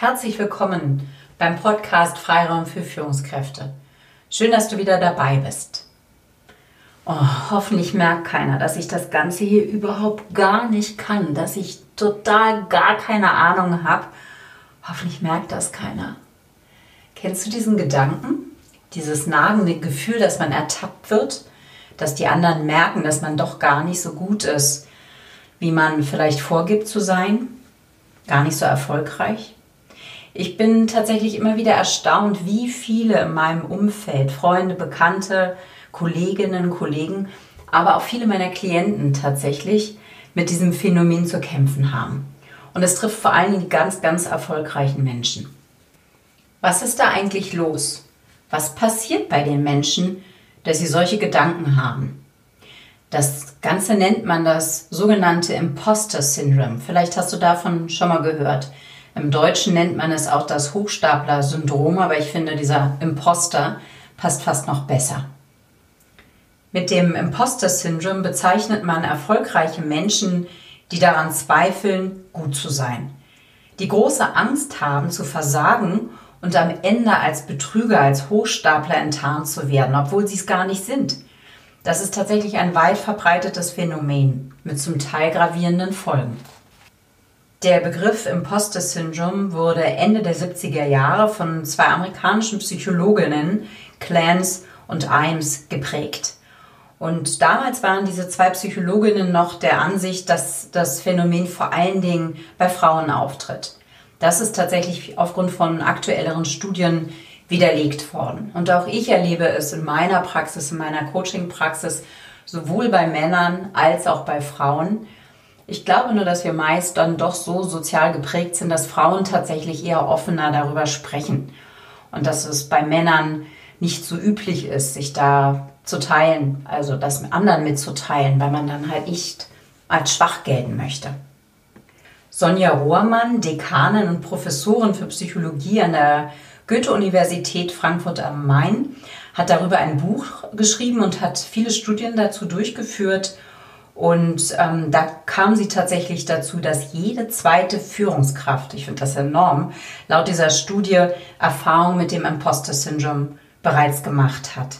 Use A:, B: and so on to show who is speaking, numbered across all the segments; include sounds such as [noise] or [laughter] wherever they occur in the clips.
A: Herzlich willkommen beim Podcast Freiraum für Führungskräfte. Schön, dass du wieder dabei bist. Oh, hoffentlich merkt keiner, dass ich das Ganze hier überhaupt gar nicht kann, dass ich total gar keine Ahnung habe. Hoffentlich merkt das keiner. Kennst du diesen Gedanken? Dieses nagende Gefühl, dass man ertappt wird, dass die anderen merken, dass man doch gar nicht so gut ist, wie man vielleicht vorgibt zu sein, gar nicht so erfolgreich. Ich bin tatsächlich immer wieder erstaunt, wie viele in meinem Umfeld, Freunde, Bekannte, Kolleginnen, Kollegen, aber auch viele meiner Klienten tatsächlich mit diesem Phänomen zu kämpfen haben. Und es trifft vor allem die ganz, ganz erfolgreichen Menschen. Was ist da eigentlich los? Was passiert bei den Menschen, dass sie solche Gedanken haben? Das Ganze nennt man das sogenannte Imposter Syndrome. Vielleicht hast du davon schon mal gehört. Im Deutschen nennt man es auch das Hochstapler-Syndrom, aber ich finde, dieser Imposter passt fast noch besser. Mit dem Imposter Syndrome bezeichnet man erfolgreiche Menschen, die daran zweifeln, gut zu sein. Die große Angst haben, zu versagen und am Ende als Betrüger, als Hochstapler enttarnt zu werden, obwohl sie es gar nicht sind. Das ist tatsächlich ein weit verbreitetes Phänomen mit zum Teil gravierenden Folgen. Der Begriff Imposter Syndrome wurde Ende der 70er Jahre von zwei amerikanischen Psychologinnen, Clance und Imes, geprägt. Und damals waren diese zwei Psychologinnen noch der Ansicht, dass das Phänomen vor allen Dingen bei Frauen auftritt. Das ist tatsächlich aufgrund von aktuelleren Studien widerlegt worden. Und auch ich erlebe es in meiner Praxis, in meiner Coaching-Praxis, sowohl bei Männern als auch bei Frauen. Ich glaube nur, dass wir meist dann doch so sozial geprägt sind, dass Frauen tatsächlich eher offener darüber sprechen. Und dass es bei Männern nicht so üblich ist, sich da zu teilen, also das mit anderen mitzuteilen, weil man dann halt nicht als schwach gelten möchte. Sonja Rohrmann, Dekanin und Professorin für Psychologie an der Goethe-Universität Frankfurt am Main hat darüber ein Buch geschrieben und hat viele Studien dazu durchgeführt. Und ähm, da kam sie tatsächlich dazu, dass jede zweite Führungskraft, ich finde das enorm, laut dieser Studie Erfahrung mit dem Imposter-Syndrom bereits gemacht hat.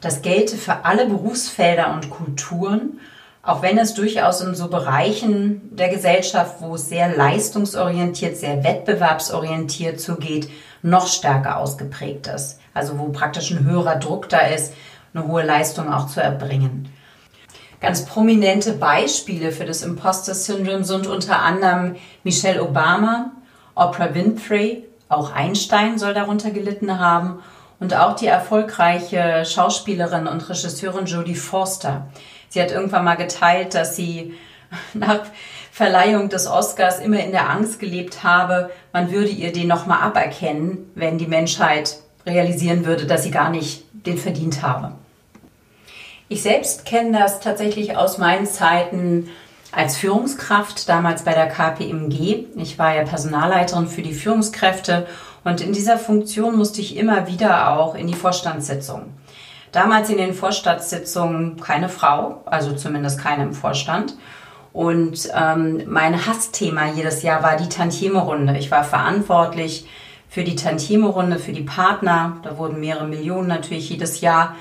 A: Das gelte für alle Berufsfelder und Kulturen, auch wenn es durchaus in so Bereichen der Gesellschaft, wo es sehr leistungsorientiert, sehr wettbewerbsorientiert zugeht, noch stärker ausgeprägt ist. Also wo praktisch ein höherer Druck da ist, eine hohe Leistung auch zu erbringen. Ganz prominente Beispiele für das Imposter Syndrome sind unter anderem Michelle Obama, Oprah Winfrey, auch Einstein soll darunter gelitten haben und auch die erfolgreiche Schauspielerin und Regisseurin Jodie Forster. Sie hat irgendwann mal geteilt, dass sie [laughs] nach Verleihung des Oscars immer in der Angst gelebt habe, man würde ihr den nochmal aberkennen, wenn die Menschheit realisieren würde, dass sie gar nicht den verdient habe. Ich selbst kenne das tatsächlich aus meinen Zeiten als Führungskraft, damals bei der KPMG. Ich war ja Personalleiterin für die Führungskräfte und in dieser Funktion musste ich immer wieder auch in die Vorstandssitzung. Damals in den Vorstandssitzungen keine Frau, also zumindest keine im Vorstand. Und ähm, mein Hassthema jedes Jahr war die Tantieme-Runde. Ich war verantwortlich für die Tantieme-Runde, für die Partner. Da wurden mehrere Millionen natürlich jedes Jahr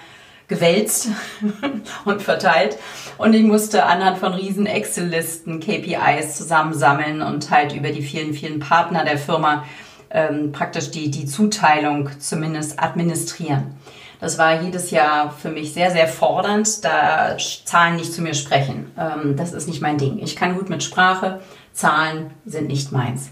A: gewälzt [laughs] und verteilt. Und ich musste anhand von riesen Excel-Listen KPIs zusammensammeln und halt über die vielen, vielen Partner der Firma ähm, praktisch die, die Zuteilung zumindest administrieren. Das war jedes Jahr für mich sehr, sehr fordernd, da Zahlen nicht zu mir sprechen. Ähm, das ist nicht mein Ding. Ich kann gut mit Sprache, Zahlen sind nicht meins.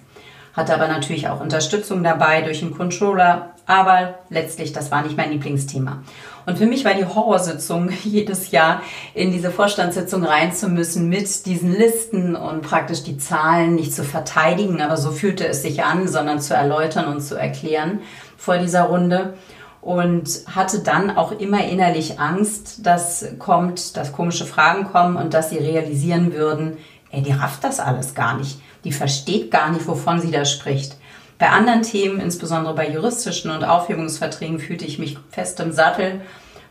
A: Hatte aber natürlich auch Unterstützung dabei durch einen Controller, aber letztlich, das war nicht mein Lieblingsthema. Und für mich war die Horrorsitzung [laughs] jedes Jahr in diese Vorstandssitzung rein zu müssen mit diesen Listen und praktisch die Zahlen nicht zu verteidigen, aber so fühlte es sich an, sondern zu erläutern und zu erklären vor dieser Runde und hatte dann auch immer innerlich Angst, dass kommt, dass komische Fragen kommen und dass sie realisieren würden, ey, die rafft das alles gar nicht. Die versteht gar nicht, wovon sie da spricht. Bei anderen Themen, insbesondere bei juristischen und Aufhebungsverträgen, fühlte ich mich fest im Sattel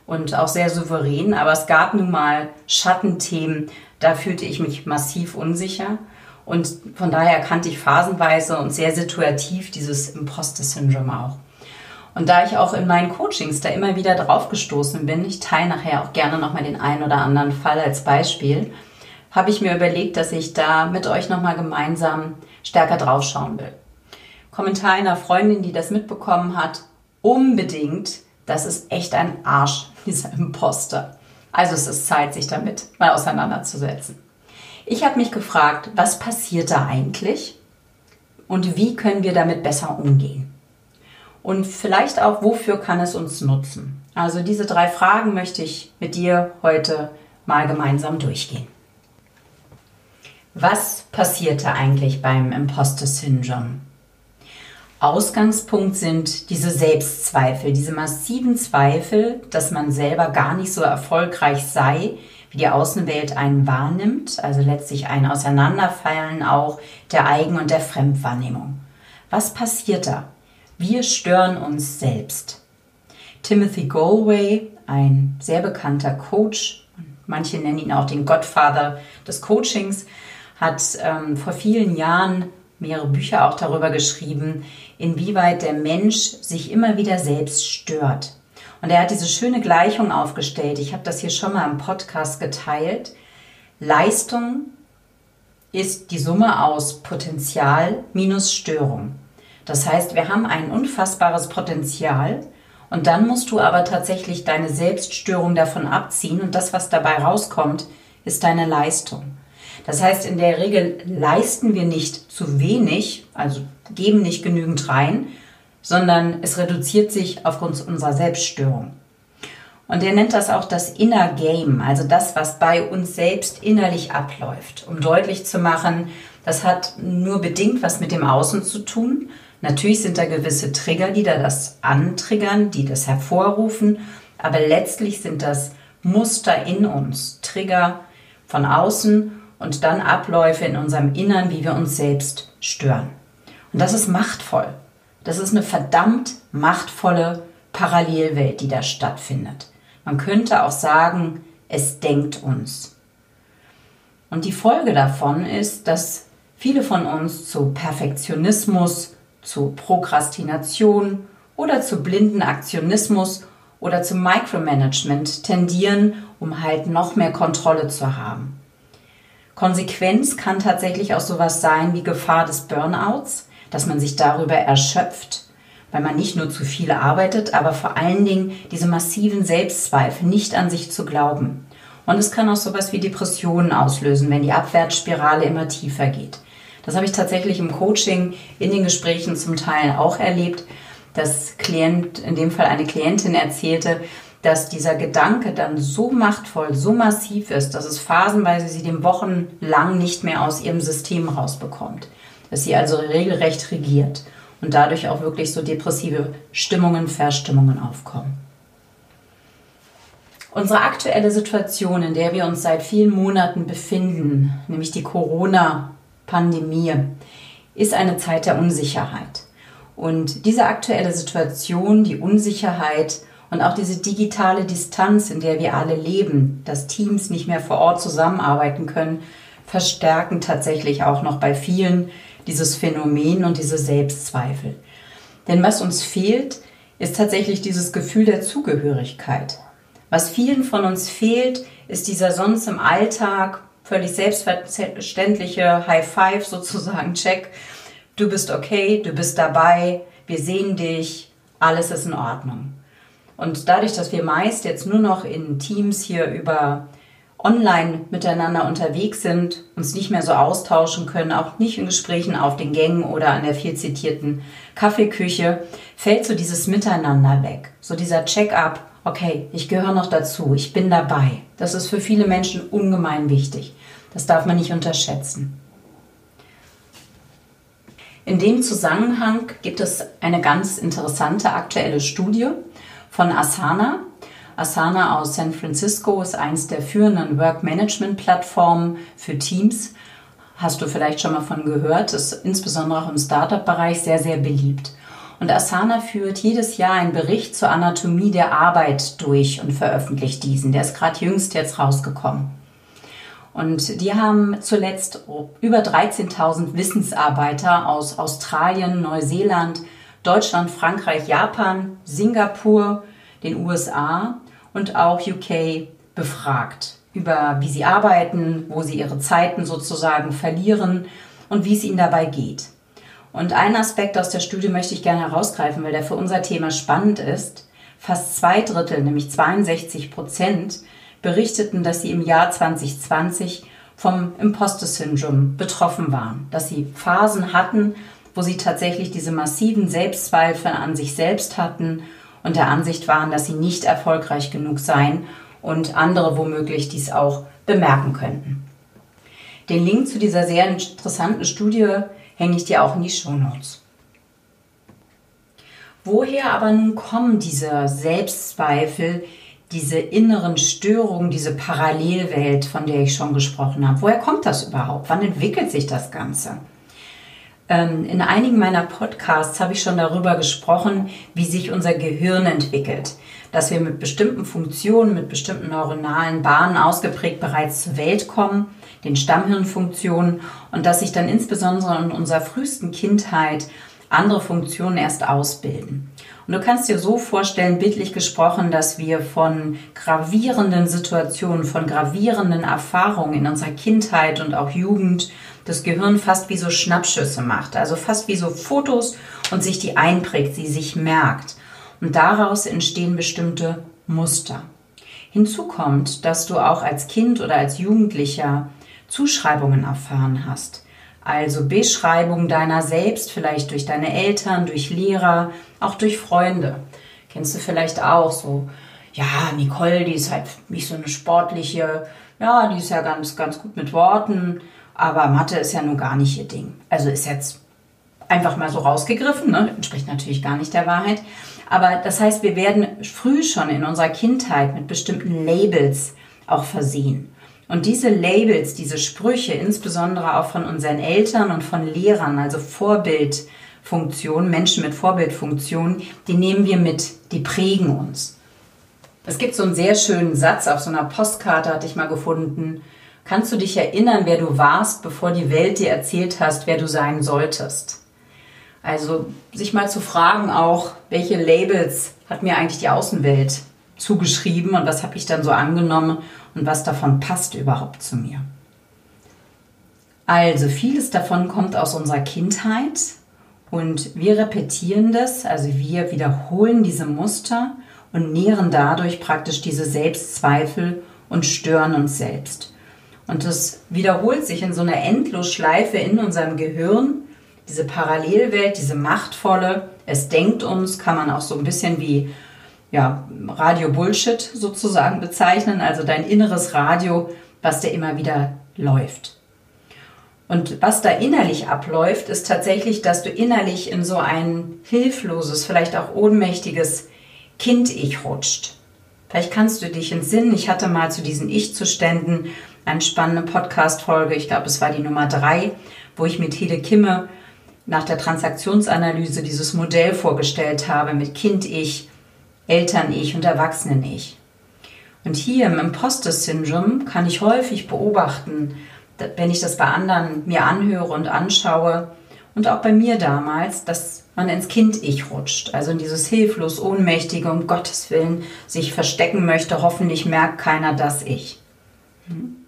A: und auch sehr souverän. Aber es gab nun mal Schattenthemen, da fühlte ich mich massiv unsicher. Und von daher kannte ich phasenweise und sehr situativ dieses Imposter-Syndrom auch. Und da ich auch in meinen Coachings da immer wieder drauf gestoßen bin, ich teile nachher auch gerne nochmal den einen oder anderen Fall als Beispiel, habe ich mir überlegt, dass ich da mit euch nochmal gemeinsam stärker draufschauen will. Kommentar einer Freundin, die das mitbekommen hat, unbedingt, das ist echt ein Arsch, [laughs] dieser Imposter. Also es ist Zeit, sich damit mal auseinanderzusetzen. Ich habe mich gefragt, was passiert da eigentlich und wie können wir damit besser umgehen? Und vielleicht auch, wofür kann es uns nutzen? Also diese drei Fragen möchte ich mit dir heute mal gemeinsam durchgehen. Was passierte eigentlich beim Imposter Syndrome? Ausgangspunkt sind diese Selbstzweifel, diese massiven Zweifel, dass man selber gar nicht so erfolgreich sei, wie die Außenwelt einen wahrnimmt, also letztlich ein Auseinanderfallen auch der Eigen- und der Fremdwahrnehmung. Was passiert da? Wir stören uns selbst. Timothy Galway, ein sehr bekannter Coach, manche nennen ihn auch den Godfather des Coachings, hat ähm, vor vielen Jahren mehrere Bücher auch darüber geschrieben, inwieweit der Mensch sich immer wieder selbst stört. Und er hat diese schöne Gleichung aufgestellt. Ich habe das hier schon mal im Podcast geteilt. Leistung ist die Summe aus Potenzial minus Störung. Das heißt, wir haben ein unfassbares Potenzial und dann musst du aber tatsächlich deine Selbststörung davon abziehen und das, was dabei rauskommt, ist deine Leistung. Das heißt, in der Regel leisten wir nicht zu wenig, also geben nicht genügend rein, sondern es reduziert sich aufgrund unserer Selbststörung. Und er nennt das auch das Inner Game, also das, was bei uns selbst innerlich abläuft, um deutlich zu machen, das hat nur bedingt was mit dem Außen zu tun. Natürlich sind da gewisse Trigger, die da das antriggern, die das hervorrufen, aber letztlich sind das Muster in uns, Trigger von außen und dann Abläufe in unserem Innern, wie wir uns selbst stören. Und das ist machtvoll. Das ist eine verdammt machtvolle Parallelwelt, die da stattfindet. Man könnte auch sagen, es denkt uns. Und die Folge davon ist, dass viele von uns zu Perfektionismus, zu Prokrastination oder zu blinden Aktionismus oder zu Micromanagement tendieren, um halt noch mehr Kontrolle zu haben. Konsequenz kann tatsächlich auch sowas sein wie Gefahr des Burnouts, dass man sich darüber erschöpft, weil man nicht nur zu viel arbeitet, aber vor allen Dingen diese massiven Selbstzweifel, nicht an sich zu glauben. Und es kann auch sowas wie Depressionen auslösen, wenn die Abwärtsspirale immer tiefer geht. Das habe ich tatsächlich im Coaching in den Gesprächen zum Teil auch erlebt, dass Klient, in dem Fall eine Klientin erzählte, dass dieser Gedanke dann so machtvoll, so massiv ist, dass es phasenweise sie den Wochen lang nicht mehr aus ihrem System rausbekommt dass sie also regelrecht regiert und dadurch auch wirklich so depressive Stimmungen, Verstimmungen aufkommen. Unsere aktuelle Situation, in der wir uns seit vielen Monaten befinden, nämlich die Corona-Pandemie, ist eine Zeit der Unsicherheit. Und diese aktuelle Situation, die Unsicherheit und auch diese digitale Distanz, in der wir alle leben, dass Teams nicht mehr vor Ort zusammenarbeiten können, verstärken tatsächlich auch noch bei vielen dieses Phänomen und diese Selbstzweifel. Denn was uns fehlt, ist tatsächlich dieses Gefühl der Zugehörigkeit. Was vielen von uns fehlt, ist dieser sonst im Alltag völlig selbstverständliche High Five sozusagen Check. Du bist okay, du bist dabei, wir sehen dich, alles ist in Ordnung. Und dadurch, dass wir meist jetzt nur noch in Teams hier über online miteinander unterwegs sind, uns nicht mehr so austauschen können, auch nicht in Gesprächen auf den Gängen oder an der viel zitierten Kaffeeküche, fällt so dieses Miteinander weg. So dieser Check-up, okay, ich gehöre noch dazu, ich bin dabei. Das ist für viele Menschen ungemein wichtig. Das darf man nicht unterschätzen. In dem Zusammenhang gibt es eine ganz interessante aktuelle Studie von Asana, Asana aus San Francisco ist eins der führenden Work-Management-Plattformen für Teams. Hast du vielleicht schon mal von gehört, ist insbesondere auch im Startup-Bereich sehr, sehr beliebt. Und Asana führt jedes Jahr einen Bericht zur Anatomie der Arbeit durch und veröffentlicht diesen. Der ist gerade jüngst jetzt rausgekommen. Und die haben zuletzt über 13.000 Wissensarbeiter aus Australien, Neuseeland, Deutschland, Frankreich, Japan, Singapur, den USA und auch UK befragt über wie sie arbeiten, wo sie ihre Zeiten sozusagen verlieren und wie es ihnen dabei geht. Und einen Aspekt aus der Studie möchte ich gerne herausgreifen, weil der für unser Thema spannend ist. Fast zwei Drittel, nämlich 62 Prozent, berichteten, dass sie im Jahr 2020 vom Imposter-Syndrom betroffen waren, dass sie Phasen hatten, wo sie tatsächlich diese massiven Selbstzweifel an sich selbst hatten und der Ansicht waren, dass sie nicht erfolgreich genug seien und andere womöglich dies auch bemerken könnten. Den Link zu dieser sehr interessanten Studie hänge ich dir auch in die Show Notes. Woher aber nun kommen diese Selbstzweifel, diese inneren Störungen, diese Parallelwelt, von der ich schon gesprochen habe? Woher kommt das überhaupt? Wann entwickelt sich das Ganze? Ähm, in einigen meiner Podcasts habe ich schon darüber gesprochen, wie sich unser Gehirn entwickelt. Dass wir mit bestimmten Funktionen, mit bestimmten neuronalen Bahnen ausgeprägt bereits zur Welt kommen, den Stammhirnfunktionen, und dass sich dann insbesondere in unserer frühesten Kindheit andere Funktionen erst ausbilden. Und du kannst dir so vorstellen, bildlich gesprochen, dass wir von gravierenden Situationen, von gravierenden Erfahrungen in unserer Kindheit und auch Jugend das Gehirn fast wie so Schnappschüsse macht, also fast wie so Fotos und sich die einprägt, sie sich merkt. Und daraus entstehen bestimmte Muster. Hinzu kommt, dass du auch als Kind oder als Jugendlicher Zuschreibungen erfahren hast. Also Beschreibungen deiner selbst, vielleicht durch deine Eltern, durch Lehrer, auch durch Freunde. Kennst du vielleicht auch so, ja, Nicole, die ist halt nicht so eine sportliche, ja, die ist ja ganz, ganz gut mit Worten aber Mathe ist ja nun gar nicht ihr Ding. Also ist jetzt einfach mal so rausgegriffen, ne? entspricht natürlich gar nicht der Wahrheit. Aber das heißt, wir werden früh schon in unserer Kindheit mit bestimmten Labels auch versehen. Und diese Labels, diese Sprüche, insbesondere auch von unseren Eltern und von Lehrern, also Vorbildfunktionen, Menschen mit Vorbildfunktionen, die nehmen wir mit, die prägen uns. Es gibt so einen sehr schönen Satz auf so einer Postkarte, hatte ich mal gefunden. Kannst du dich erinnern, wer du warst, bevor die Welt dir erzählt hast, wer du sein solltest? Also sich mal zu fragen auch, welche Labels hat mir eigentlich die Außenwelt zugeschrieben und was habe ich dann so angenommen und was davon passt überhaupt zu mir. Also vieles davon kommt aus unserer Kindheit und wir repetieren das, also wir wiederholen diese Muster und nähren dadurch praktisch diese Selbstzweifel und stören uns selbst. Und das wiederholt sich in so einer Endlosschleife in unserem Gehirn. Diese Parallelwelt, diese machtvolle, es denkt uns, kann man auch so ein bisschen wie ja, Radio Bullshit sozusagen bezeichnen, also dein inneres Radio, was da immer wieder läuft. Und was da innerlich abläuft, ist tatsächlich, dass du innerlich in so ein hilfloses, vielleicht auch ohnmächtiges Kind-Ich rutscht. Vielleicht kannst du dich entsinnen, ich hatte mal zu diesen Ich-Zuständen eine spannende Podcast-Folge, ich glaube, es war die Nummer drei, wo ich mit Hede Kimme nach der Transaktionsanalyse dieses Modell vorgestellt habe mit Kind-Ich, Eltern-Ich und Erwachsenen-Ich. Und hier im Imposter-Syndrom kann ich häufig beobachten, wenn ich das bei anderen mir anhöre und anschaue und auch bei mir damals, dass man ins Kind-Ich rutscht, also in dieses hilflos, ohnmächtige, um Gottes Willen sich verstecken möchte, hoffentlich merkt keiner das Ich. Hm?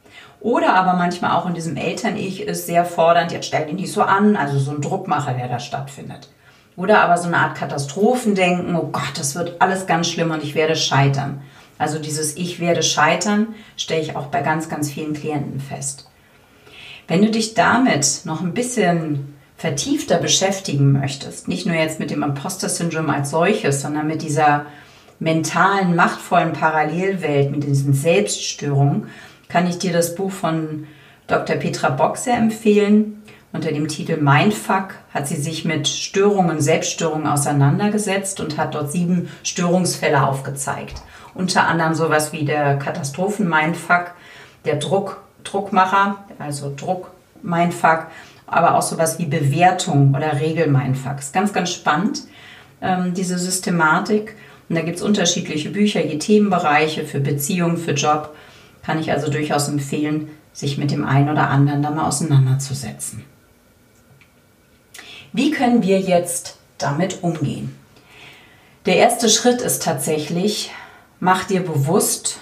A: Oder aber manchmal auch in diesem Eltern-Ich ist sehr fordernd, jetzt stell dich nicht so an, also so ein Druckmacher, der da stattfindet. Oder aber so eine Art Katastrophendenken, oh Gott, das wird alles ganz schlimm und ich werde scheitern. Also dieses Ich werde scheitern stelle ich auch bei ganz, ganz vielen Klienten fest. Wenn du dich damit noch ein bisschen vertiefter beschäftigen möchtest, nicht nur jetzt mit dem Imposter-Syndrom als solches, sondern mit dieser mentalen, machtvollen Parallelwelt, mit diesen Selbststörungen, kann ich dir das Buch von Dr. Petra Bock sehr empfehlen. Unter dem Titel Mindfuck hat sie sich mit Störungen, Selbststörungen auseinandergesetzt und hat dort sieben Störungsfälle aufgezeigt. Unter anderem sowas wie der Katastrophen-Mindfuck, der Druck, Druckmacher, also Druck-Mindfuck, aber auch sowas wie Bewertung oder Regel-Mindfuck. Ist ganz, ganz spannend, ähm, diese Systematik. Und da gibt es unterschiedliche Bücher, je Themenbereiche für Beziehung, für Job kann ich also durchaus empfehlen, sich mit dem einen oder anderen da mal auseinanderzusetzen. Wie können wir jetzt damit umgehen? Der erste Schritt ist tatsächlich, mach dir bewusst,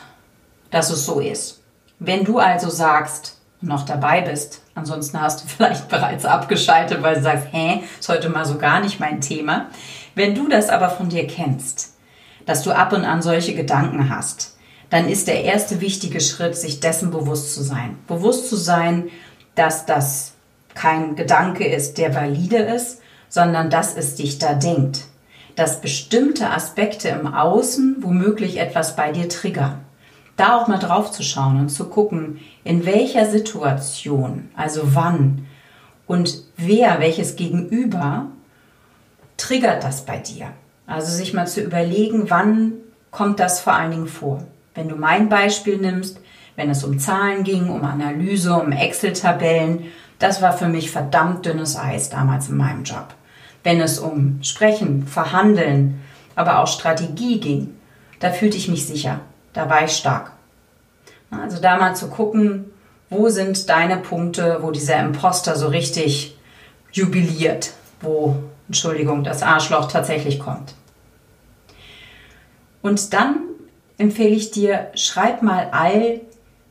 A: dass es so ist. Wenn du also sagst, noch dabei bist, ansonsten hast du [laughs] vielleicht bereits abgeschaltet, weil du sagst, hä, ist heute mal so gar nicht mein Thema. Wenn du das aber von dir kennst, dass du ab und an solche Gedanken hast, dann ist der erste wichtige Schritt, sich dessen bewusst zu sein. Bewusst zu sein, dass das kein Gedanke ist, der valide ist, sondern dass es dich da denkt dass bestimmte Aspekte im Außen womöglich etwas bei dir triggern. Da auch mal drauf zu schauen und zu gucken, in welcher Situation, also wann und wer, welches Gegenüber triggert das bei dir. Also sich mal zu überlegen, wann kommt das vor allen Dingen vor. Wenn du mein Beispiel nimmst, wenn es um Zahlen ging, um Analyse, um Excel-Tabellen, das war für mich verdammt dünnes Eis damals in meinem Job wenn es um Sprechen, Verhandeln, aber auch Strategie ging, da fühlte ich mich sicher, da war ich stark. Also da mal zu gucken, wo sind deine Punkte, wo dieser Imposter so richtig jubiliert, wo, Entschuldigung, das Arschloch tatsächlich kommt. Und dann empfehle ich dir, schreib mal all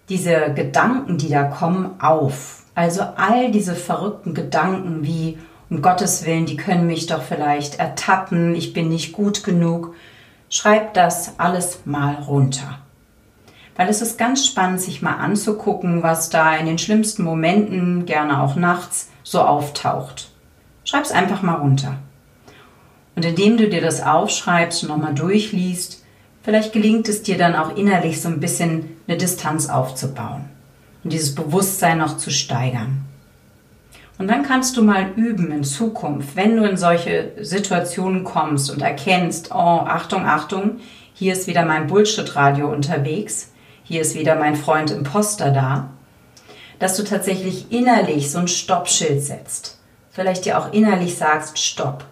A: diese Gedanken, die da kommen, auf. Also all diese verrückten Gedanken wie, um Gottes Willen, die können mich doch vielleicht ertappen, ich bin nicht gut genug. Schreib das alles mal runter. Weil es ist ganz spannend, sich mal anzugucken, was da in den schlimmsten Momenten, gerne auch nachts, so auftaucht. Schreib es einfach mal runter. Und indem du dir das aufschreibst und nochmal durchliest, vielleicht gelingt es dir dann auch innerlich so ein bisschen eine Distanz aufzubauen und dieses Bewusstsein noch zu steigern. Und dann kannst du mal üben in Zukunft, wenn du in solche Situationen kommst und erkennst, oh, Achtung, Achtung, hier ist wieder mein Bullshit-Radio unterwegs, hier ist wieder mein Freund Imposter da, dass du tatsächlich innerlich so ein Stoppschild setzt. Vielleicht dir auch innerlich sagst, Stopp.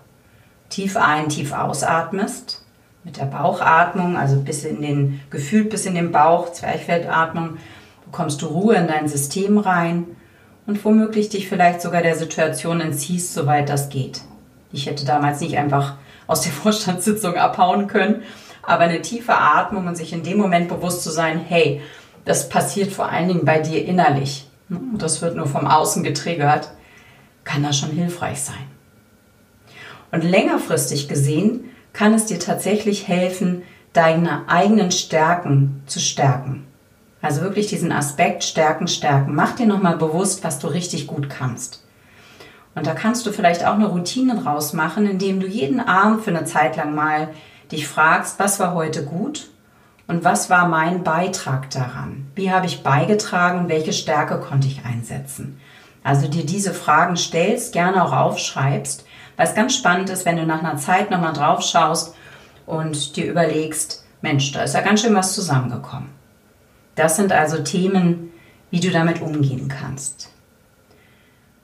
A: Tief ein, tief ausatmest. Mit der Bauchatmung, also bis in den, gefühlt bis in den Bauch, Zwerchfeldatmung, bekommst du Ruhe in dein System rein und womöglich dich vielleicht sogar der Situation entziehst, soweit das geht. Ich hätte damals nicht einfach aus der [laughs] Vorstandssitzung abhauen können, aber eine tiefe Atmung und sich in dem Moment bewusst zu sein, hey, das passiert vor allen Dingen bei dir innerlich. Das wird nur vom Außen getriggert, kann das schon hilfreich sein. Und längerfristig gesehen kann es dir tatsächlich helfen, deine eigenen Stärken zu stärken. Also wirklich diesen Aspekt stärken, stärken. Mach dir nochmal bewusst, was du richtig gut kannst. Und da kannst du vielleicht auch eine Routine draus machen, indem du jeden Abend für eine Zeit lang mal dich fragst, was war heute gut und was war mein Beitrag daran? Wie habe ich beigetragen? Welche Stärke konnte ich einsetzen? Also dir diese Fragen stellst, gerne auch aufschreibst, weil es ganz spannend ist, wenn du nach einer Zeit nochmal drauf schaust und dir überlegst, Mensch, da ist ja ganz schön was zusammengekommen. Das sind also Themen, wie du damit umgehen kannst.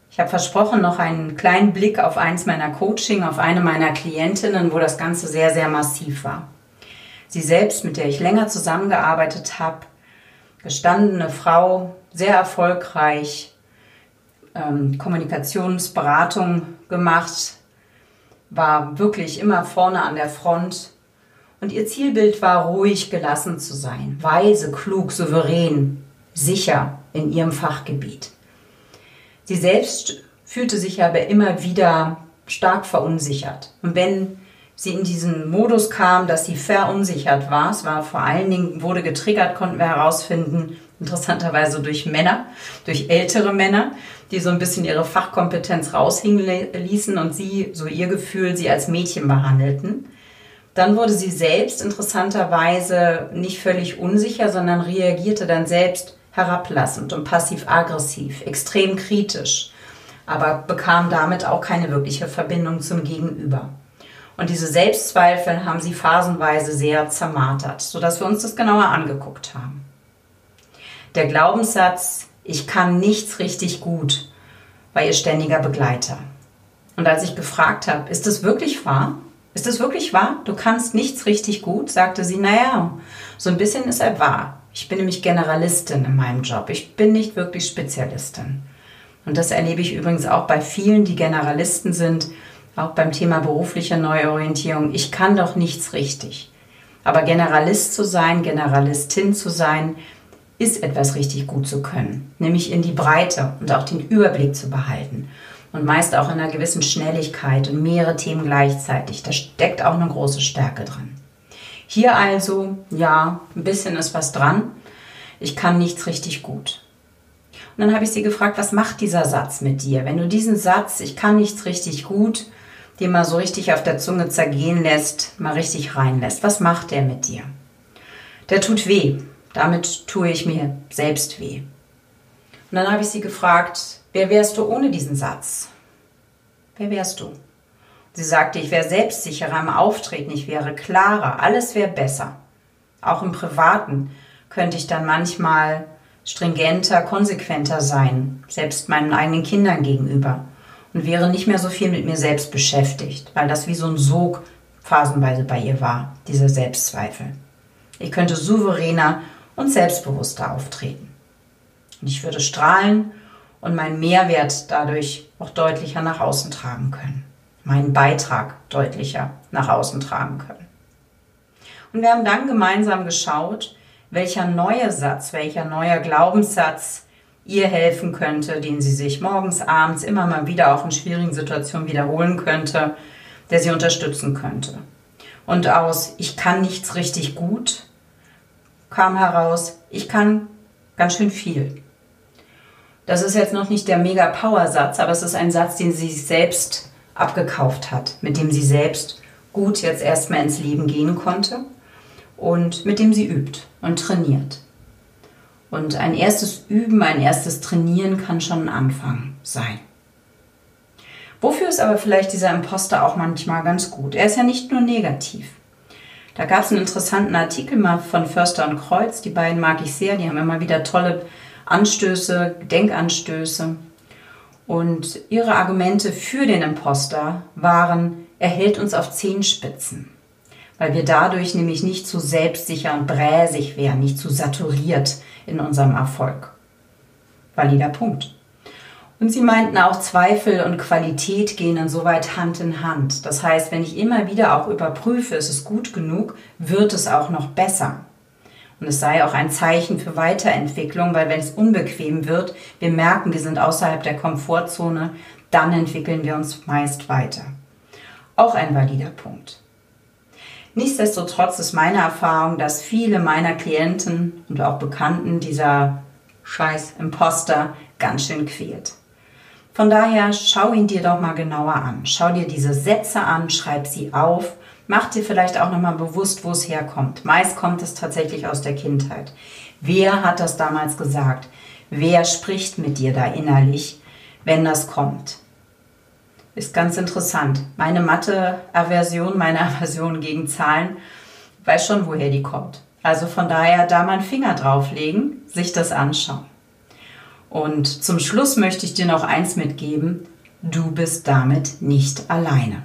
A: Ich habe versprochen, noch einen kleinen Blick auf eins meiner Coaching, auf eine meiner Klientinnen, wo das Ganze sehr, sehr massiv war. Sie selbst, mit der ich länger zusammengearbeitet habe, gestandene Frau, sehr erfolgreich, ähm, Kommunikationsberatung gemacht, war wirklich immer vorne an der Front und ihr Zielbild war, ruhig gelassen zu sein, weise, klug, souverän, sicher in ihrem Fachgebiet. Sie selbst fühlte sich aber immer wieder stark verunsichert. Und wenn sie in diesen Modus kam, dass sie verunsichert war, es war vor allen Dingen, wurde getriggert, konnten wir herausfinden, interessanterweise durch Männer, durch ältere Männer, die so ein bisschen ihre Fachkompetenz raushingen ließen und sie, so ihr Gefühl, sie als Mädchen behandelten. Dann wurde sie selbst interessanterweise nicht völlig unsicher, sondern reagierte dann selbst herablassend und passiv-aggressiv, extrem kritisch, aber bekam damit auch keine wirkliche Verbindung zum Gegenüber. Und diese Selbstzweifel haben sie phasenweise sehr zermartert, sodass wir uns das genauer angeguckt haben. Der Glaubenssatz, ich kann nichts richtig gut, war ihr ständiger Begleiter. Und als ich gefragt habe, ist das wirklich wahr? Ist das wirklich wahr? Du kannst nichts richtig gut? sagte sie, naja, so ein bisschen ist er wahr. Ich bin nämlich Generalistin in meinem Job. Ich bin nicht wirklich Spezialistin. Und das erlebe ich übrigens auch bei vielen, die Generalisten sind, auch beim Thema berufliche Neuorientierung. Ich kann doch nichts richtig. Aber Generalist zu sein, Generalistin zu sein, ist etwas richtig gut zu können, nämlich in die Breite und auch den Überblick zu behalten und meist auch in einer gewissen Schnelligkeit und mehrere Themen gleichzeitig. Da steckt auch eine große Stärke drin. Hier also, ja, ein bisschen ist was dran. Ich kann nichts richtig gut. Und dann habe ich sie gefragt, was macht dieser Satz mit dir? Wenn du diesen Satz, ich kann nichts richtig gut, dir mal so richtig auf der Zunge zergehen lässt, mal richtig reinlässt, was macht der mit dir? Der tut weh. Damit tue ich mir selbst weh. Und dann habe ich sie gefragt, wer wärst du ohne diesen Satz? Wer wärst du? Sie sagte, ich wäre selbstsicherer im Auftreten, ich wäre klarer, alles wäre besser. Auch im Privaten könnte ich dann manchmal stringenter, konsequenter sein, selbst meinen eigenen Kindern gegenüber und wäre nicht mehr so viel mit mir selbst beschäftigt, weil das wie so ein Sog phasenweise bei ihr war, dieser Selbstzweifel. Ich könnte souveräner und selbstbewusster auftreten. Und ich würde strahlen und meinen Mehrwert dadurch auch deutlicher nach außen tragen können. Meinen Beitrag deutlicher nach außen tragen können. Und wir haben dann gemeinsam geschaut, welcher neue Satz, welcher neuer Glaubenssatz ihr helfen könnte, den sie sich morgens, abends immer mal wieder auch in schwierigen Situationen wiederholen könnte, der sie unterstützen könnte. Und aus ich kann nichts richtig gut kam heraus, ich kann ganz schön viel. Das ist jetzt noch nicht der Mega-Power-Satz, aber es ist ein Satz, den sie sich selbst abgekauft hat, mit dem sie selbst gut jetzt erstmal ins Leben gehen konnte und mit dem sie übt und trainiert. Und ein erstes Üben, ein erstes Trainieren kann schon ein Anfang sein. Wofür ist aber vielleicht dieser Imposter auch manchmal ganz gut? Er ist ja nicht nur negativ. Da gab es einen interessanten Artikel mal von Förster und Kreuz. Die beiden mag ich sehr. Die haben immer wieder tolle Anstöße, Denkanstöße. Und ihre Argumente für den Imposter waren, er hält uns auf Zehenspitzen. Weil wir dadurch nämlich nicht zu selbstsicher und bräsig wären, nicht zu saturiert in unserem Erfolg. Valider Punkt. Und sie meinten auch, Zweifel und Qualität gehen insoweit Hand in Hand. Das heißt, wenn ich immer wieder auch überprüfe, ist es gut genug, wird es auch noch besser. Und es sei auch ein Zeichen für Weiterentwicklung, weil wenn es unbequem wird, wir merken, wir sind außerhalb der Komfortzone, dann entwickeln wir uns meist weiter. Auch ein valider Punkt. Nichtsdestotrotz ist meine Erfahrung, dass viele meiner Klienten und auch Bekannten dieser Scheiß Imposter ganz schön quält. Von daher schau ihn dir doch mal genauer an. Schau dir diese Sätze an, schreib sie auf, mach dir vielleicht auch nochmal bewusst, wo es herkommt. Meist kommt es tatsächlich aus der Kindheit. Wer hat das damals gesagt? Wer spricht mit dir da innerlich, wenn das kommt? Ist ganz interessant. Meine Mathe-Aversion, meine [laughs] Aversion gegen Zahlen, weiß schon, woher die kommt. Also von daher da mal einen Finger drauflegen, sich das anschauen. Und zum Schluss möchte ich dir noch eins mitgeben. Du bist damit nicht alleine.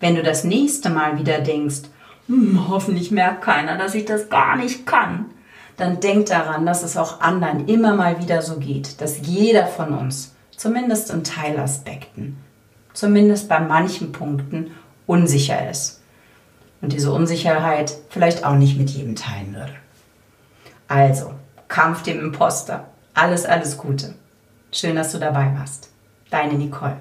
A: Wenn du das nächste Mal wieder denkst, hm, hoffentlich merkt keiner, dass ich das gar nicht kann, dann denk daran, dass es auch anderen immer mal wieder so geht, dass jeder von uns, zumindest in Teilaspekten, zumindest bei manchen Punkten, unsicher ist. Und diese Unsicherheit vielleicht auch nicht mit jedem teilen würde. Also, Kampf dem Imposter. Alles, alles Gute. Schön, dass du dabei warst. Deine Nicole.